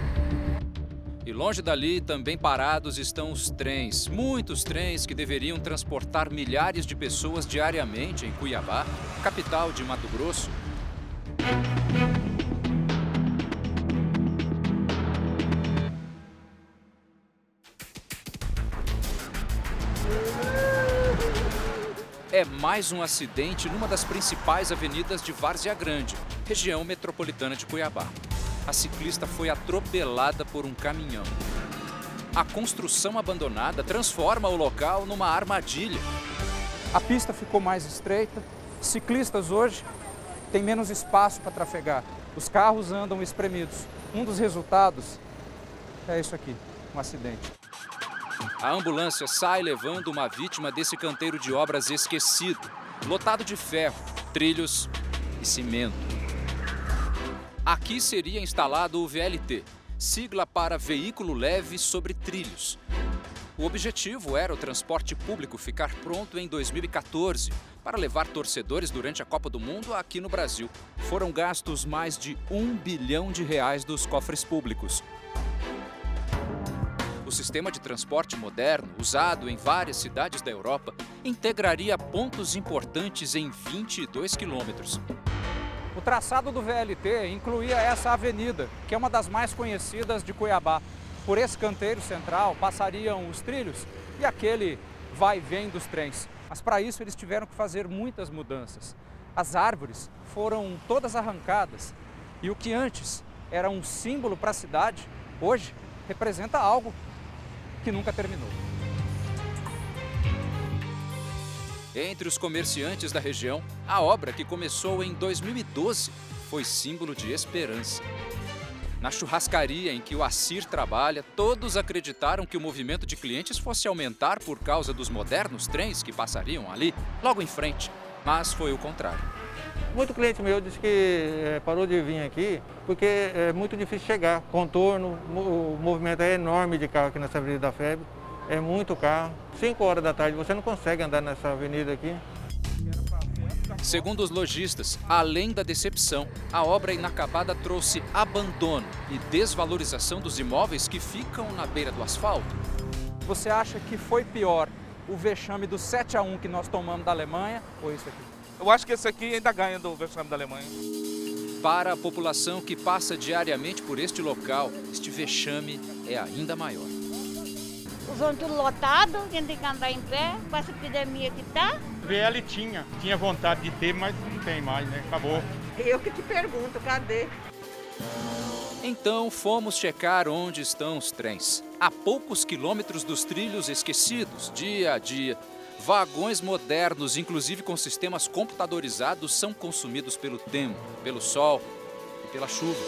E longe dali, também parados, estão os trens. Muitos trens que deveriam transportar milhares de pessoas diariamente em Cuiabá, capital de Mato Grosso. É mais um acidente numa das principais avenidas de Várzea Grande, região metropolitana de Cuiabá. A ciclista foi atropelada por um caminhão. A construção abandonada transforma o local numa armadilha. A pista ficou mais estreita. Ciclistas hoje têm menos espaço para trafegar. Os carros andam espremidos. Um dos resultados é isso aqui, um acidente. A ambulância sai levando uma vítima desse canteiro de obras esquecido, lotado de ferro, trilhos e cimento. Aqui seria instalado o VLT, sigla para Veículo Leve sobre Trilhos. O objetivo era o transporte público ficar pronto em 2014 para levar torcedores durante a Copa do Mundo aqui no Brasil. Foram gastos mais de um bilhão de reais dos cofres públicos. O sistema de transporte moderno, usado em várias cidades da Europa, integraria pontos importantes em 22 quilômetros. O traçado do VLT incluía essa avenida, que é uma das mais conhecidas de Cuiabá. Por esse canteiro central passariam os trilhos e aquele vai e vem dos trens. Mas para isso eles tiveram que fazer muitas mudanças. As árvores foram todas arrancadas e o que antes era um símbolo para a cidade, hoje representa algo que nunca terminou. Entre os comerciantes da região, a obra que começou em 2012 foi símbolo de esperança. Na churrascaria em que o Assir trabalha, todos acreditaram que o movimento de clientes fosse aumentar por causa dos modernos trens que passariam ali, logo em frente. Mas foi o contrário. Muito cliente meu disse que é, parou de vir aqui porque é muito difícil chegar. Contorno, o movimento é enorme de carro aqui nessa Avenida da Febre. É muito carro. 5 horas da tarde você não consegue andar nessa avenida aqui. Segundo os lojistas, além da decepção, a obra inacabada trouxe abandono e desvalorização dos imóveis que ficam na beira do asfalto. Você acha que foi pior o vexame do 7 a 1 que nós tomamos da Alemanha ou isso aqui? Eu acho que esse aqui ainda ganha do vexame da Alemanha. Para a população que passa diariamente por este local, este vexame é ainda maior. Os ônibus tudo lotado, a gente tem que andar em pé com essa epidemia que tá. VL tinha, tinha vontade de ter, mas não tem mais, né? Acabou. Eu que te pergunto, cadê? Então fomos checar onde estão os trens. A poucos quilômetros dos trilhos esquecidos, dia a dia. Vagões modernos, inclusive com sistemas computadorizados, são consumidos pelo tempo, pelo sol e pela chuva.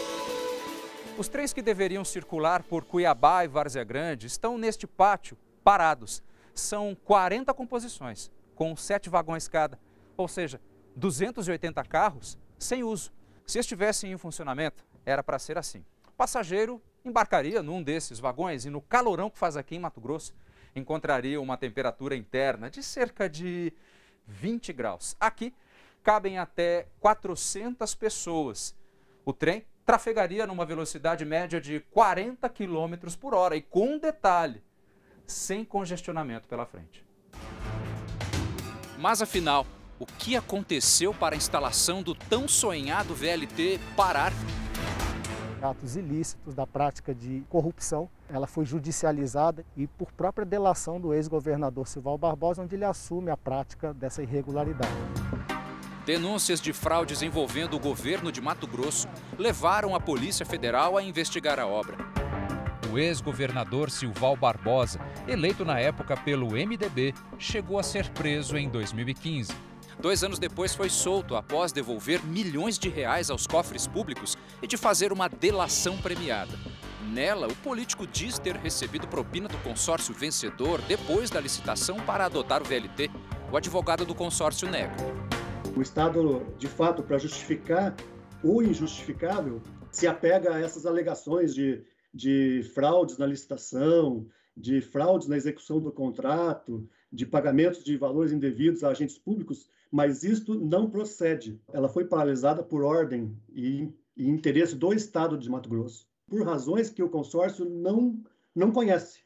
Os trens que deveriam circular por Cuiabá e Várzea Grande estão neste pátio, parados. São 40 composições, com sete vagões cada, ou seja, 280 carros sem uso. Se estivessem em funcionamento, era para ser assim. O passageiro embarcaria num desses vagões e no calorão que faz aqui em Mato Grosso, encontraria uma temperatura interna de cerca de 20 graus. Aqui cabem até 400 pessoas. O trem trafegaria numa velocidade média de 40 km por hora e com um detalhe, sem congestionamento pela frente. Mas afinal, o que aconteceu para a instalação do tão sonhado VLT parar? Atos ilícitos da prática de corrupção, ela foi judicializada e por própria delação do ex-governador Silval Barbosa, onde ele assume a prática dessa irregularidade. Denúncias de fraudes envolvendo o governo de Mato Grosso levaram a Polícia Federal a investigar a obra. O ex-governador Silval Barbosa, eleito na época pelo MDB, chegou a ser preso em 2015. Dois anos depois foi solto após devolver milhões de reais aos cofres públicos e de fazer uma delação premiada. Nela, o político diz ter recebido propina do consórcio vencedor depois da licitação para adotar o VLT. O advogado do consórcio nega. O Estado, de fato, para justificar o injustificável, se apega a essas alegações de, de fraudes na licitação, de fraudes na execução do contrato, de pagamentos de valores indevidos a agentes públicos, mas isto não procede. Ela foi paralisada por ordem e, e interesse do Estado de Mato Grosso, por razões que o consórcio não, não conhece.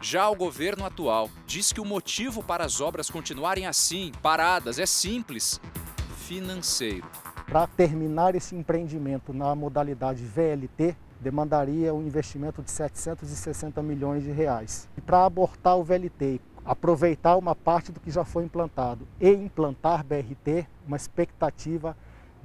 Já o governo atual diz que o motivo para as obras continuarem assim, paradas, é simples: financeiro. Para terminar esse empreendimento na modalidade VLT, demandaria um investimento de 760 milhões de reais. E para abortar o VLT, aproveitar uma parte do que já foi implantado e implantar BRT, uma expectativa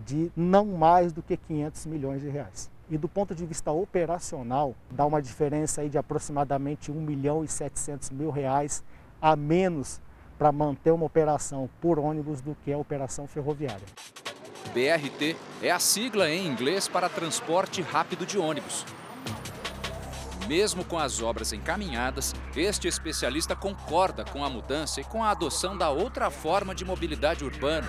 de não mais do que 500 milhões de reais. E do ponto de vista operacional, dá uma diferença aí de aproximadamente 1 milhão e 700 mil reais a menos para manter uma operação por ônibus do que a operação ferroviária. BRT é a sigla em inglês para transporte rápido de ônibus. Mesmo com as obras encaminhadas, este especialista concorda com a mudança e com a adoção da outra forma de mobilidade urbana.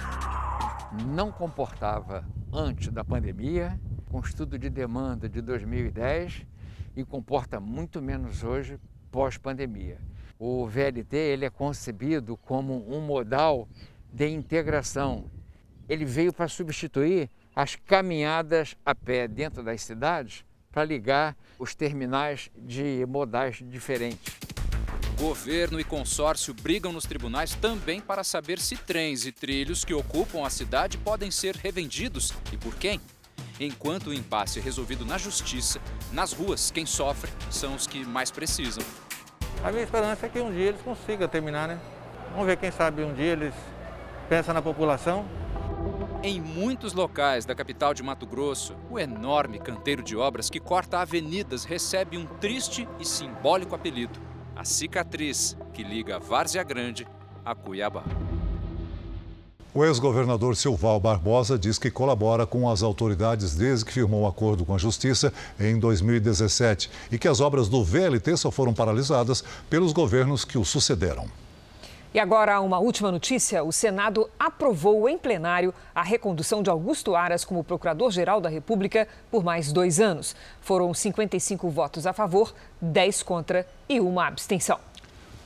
Não comportava antes da pandemia, com estudo de demanda de 2010, e comporta muito menos hoje pós-pandemia. O VLT ele é concebido como um modal de integração ele veio para substituir as caminhadas a pé dentro das cidades para ligar os terminais de modais diferentes. Governo e consórcio brigam nos tribunais também para saber se trens e trilhos que ocupam a cidade podem ser revendidos e por quem. Enquanto o impasse é resolvido na justiça, nas ruas, quem sofre são os que mais precisam. A minha esperança é que um dia eles consigam terminar, né? Vamos ver, quem sabe um dia eles pensam na população em muitos locais da capital de Mato Grosso, o enorme canteiro de obras que corta avenidas recebe um triste e simbólico apelido: a cicatriz que liga Várzea Grande a Cuiabá. O ex-governador Silval Barbosa diz que colabora com as autoridades desde que firmou um acordo com a Justiça em 2017 e que as obras do VLT só foram paralisadas pelos governos que o sucederam. E agora, uma última notícia: o Senado aprovou em plenário a recondução de Augusto Aras como Procurador-Geral da República por mais dois anos. Foram 55 votos a favor, 10 contra e uma abstenção.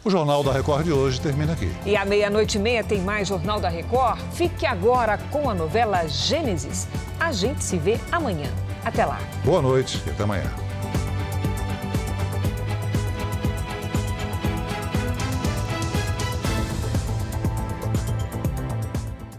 O Jornal da Record de hoje termina aqui. E à meia-noite e meia tem mais Jornal da Record. Fique agora com a novela Gênesis. A gente se vê amanhã. Até lá. Boa noite e até amanhã.